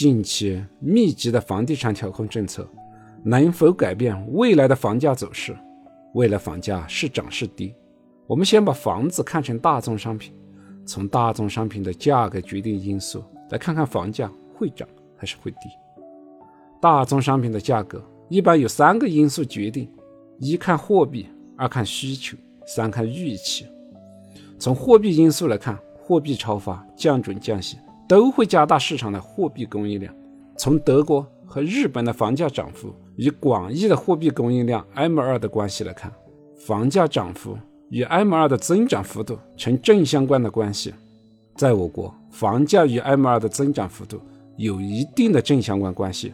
近期密集的房地产调控政策能否改变未来的房价走势？未来房价是涨是跌？我们先把房子看成大宗商品，从大宗商品的价格决定因素来看看房价会涨还是会跌。大宗商品的价格一般有三个因素决定：一看货币，二看需求，三看预期。从货币因素来看，货币超发、降准、降息。都会加大市场的货币供应量。从德国和日本的房价涨幅与广义的货币供应量 M2 的关系来看，房价涨幅与 M2 的增长幅度呈正相关的关系。在我国，房价与 M2 的增长幅度有一定的正相关关系，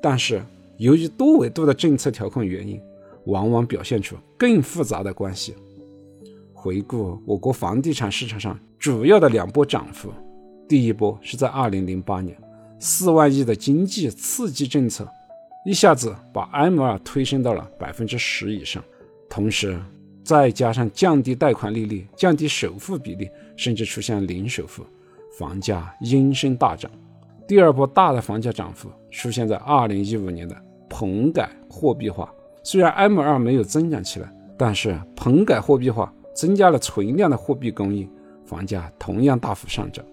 但是由于多维度的政策调控原因，往往表现出更复杂的关系。回顾我国房地产市场上主要的两波涨幅。第一波是在二零零八年，四万亿的经济刺激政策一下子把 M2 推升到了百分之十以上，同时再加上降低贷款利率、降低首付比例，甚至出现零首付，房价应声大涨。第二波大的房价涨幅出现在二零一五年的棚改货币化，虽然 M2 没有增长起来，但是棚改货币化增加了存量的货币供应，房价同样大幅上涨。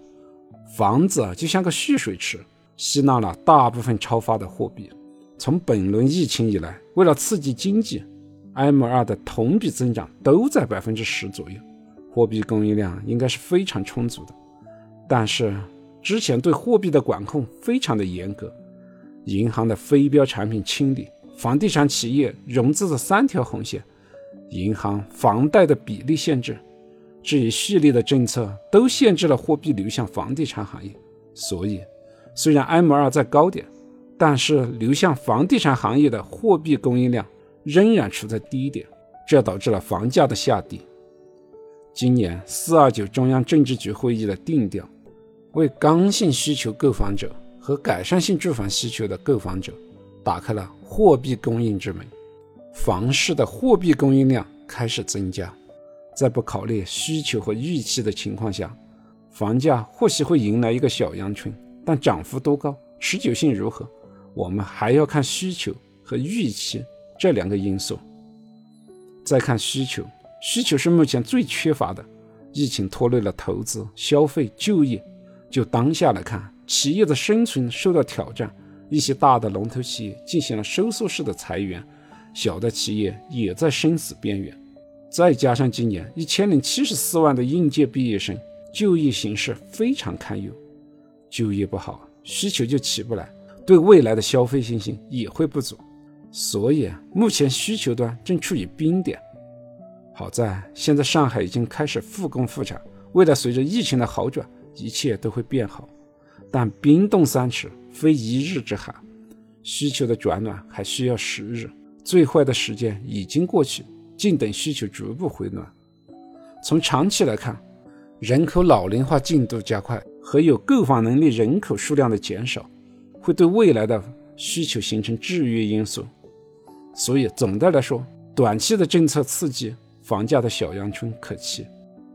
房子就像个蓄水池，吸纳了大部分超发的货币。从本轮疫情以来，为了刺激经济，M2 的同比增长都在百分之十左右，货币供应量应该是非常充足的。但是之前对货币的管控非常的严格，银行的非标产品清理，房地产企业融资的三条红线，银行房贷的比例限制。这一系列的政策都限制了货币流向房地产行业，所以虽然 M2 在高点，但是流向房地产行业的货币供应量仍然处在低点，这导致了房价的下跌。今年四二九中央政治局会议的定调，为刚性需求购房者和改善性住房需求的购房者打开了货币供应之门，房市的货币供应量开始增加。在不考虑需求和预期的情况下，房价或许会迎来一个小阳春，但涨幅多高、持久性如何，我们还要看需求和预期这两个因素。再看需求，需求是目前最缺乏的。疫情拖累了投资、消费、就业。就当下来看，企业的生存受到挑战，一些大的龙头企业进行了收缩式的裁员，小的企业也在生死边缘。再加上今年一千零七十四万的应届毕业生，就业形势非常堪忧。就业不好，需求就起不来，对未来的消费信心也会不足。所以目前需求端正处于冰点。好在现在上海已经开始复工复产，未来随着疫情的好转，一切都会变好。但冰冻三尺，非一日之寒，需求的转暖还需要时日。最坏的时间已经过去。静等需求逐步回暖。从长期来看，人口老龄化进度加快和有购房能力人口数量的减少，会对未来的需求形成制约因素。所以，总的来说，短期的政策刺激房价的小阳春可期，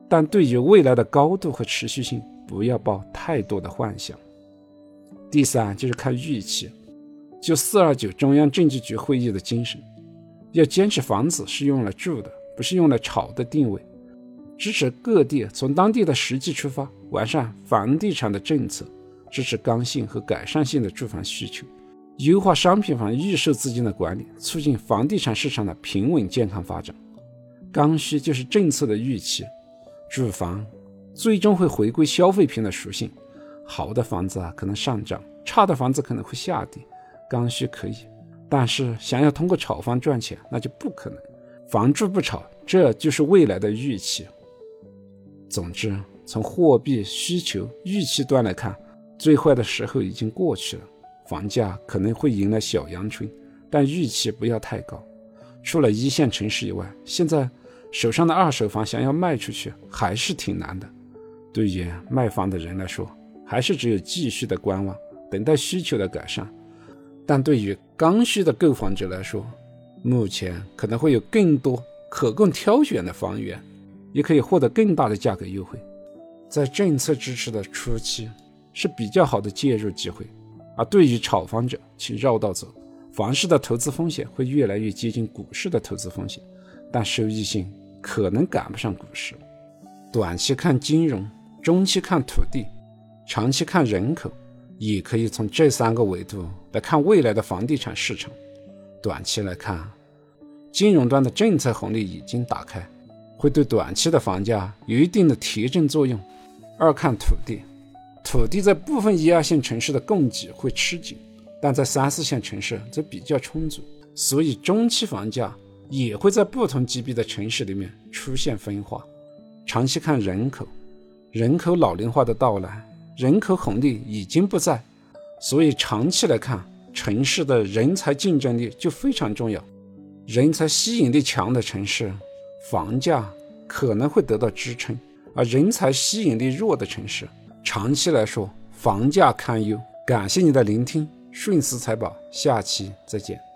但对于未来的高度和持续性，不要抱太多的幻想。第三就是看预期，就四二九中央政治局会议的精神。要坚持房子是用来住的，不是用来炒的定位，支持各地从当地的实际出发，完善房地产的政策，支持刚性和改善性的住房需求，优化商品房预售资金的管理，促进房地产市场的平稳健康发展。刚需就是政策的预期，住房最终会回归消费品的属性，好的房子啊可能上涨，差的房子可能会下跌，刚需可以。但是想要通过炒房赚钱，那就不可能。房住不炒，这就是未来的预期。总之，从货币需求预期端来看，最坏的时候已经过去了，房价可能会迎来小阳春，但预期不要太高。除了一线城市以外，现在手上的二手房想要卖出去还是挺难的。对于卖房的人来说，还是只有继续的观望，等待需求的改善。但对于刚需的购房者来说，目前可能会有更多可供挑选的房源，也可以获得更大的价格优惠。在政策支持的初期是比较好的介入机会，而对于炒房者，请绕道走。房市的投资风险会越来越接近股市的投资风险，但收益性可能赶不上股市。短期看金融，中期看土地，长期看人口，也可以从这三个维度来看未来的房地产市场。短期来看，金融端的政策红利已经打开，会对短期的房价有一定的提振作用。二看土地。土地在部分一二线城市的供给会吃紧，但在三四线城市则比较充足，所以中期房价也会在不同级别的城市里面出现分化。长期看人口，人口老龄化的到来，人口红利已经不在，所以长期来看，城市的人才竞争力就非常重要。人才吸引力强的城市，房价可能会得到支撑，而人才吸引力弱的城市。长期来说，房价堪忧。感谢你的聆听，顺思财宝，下期再见。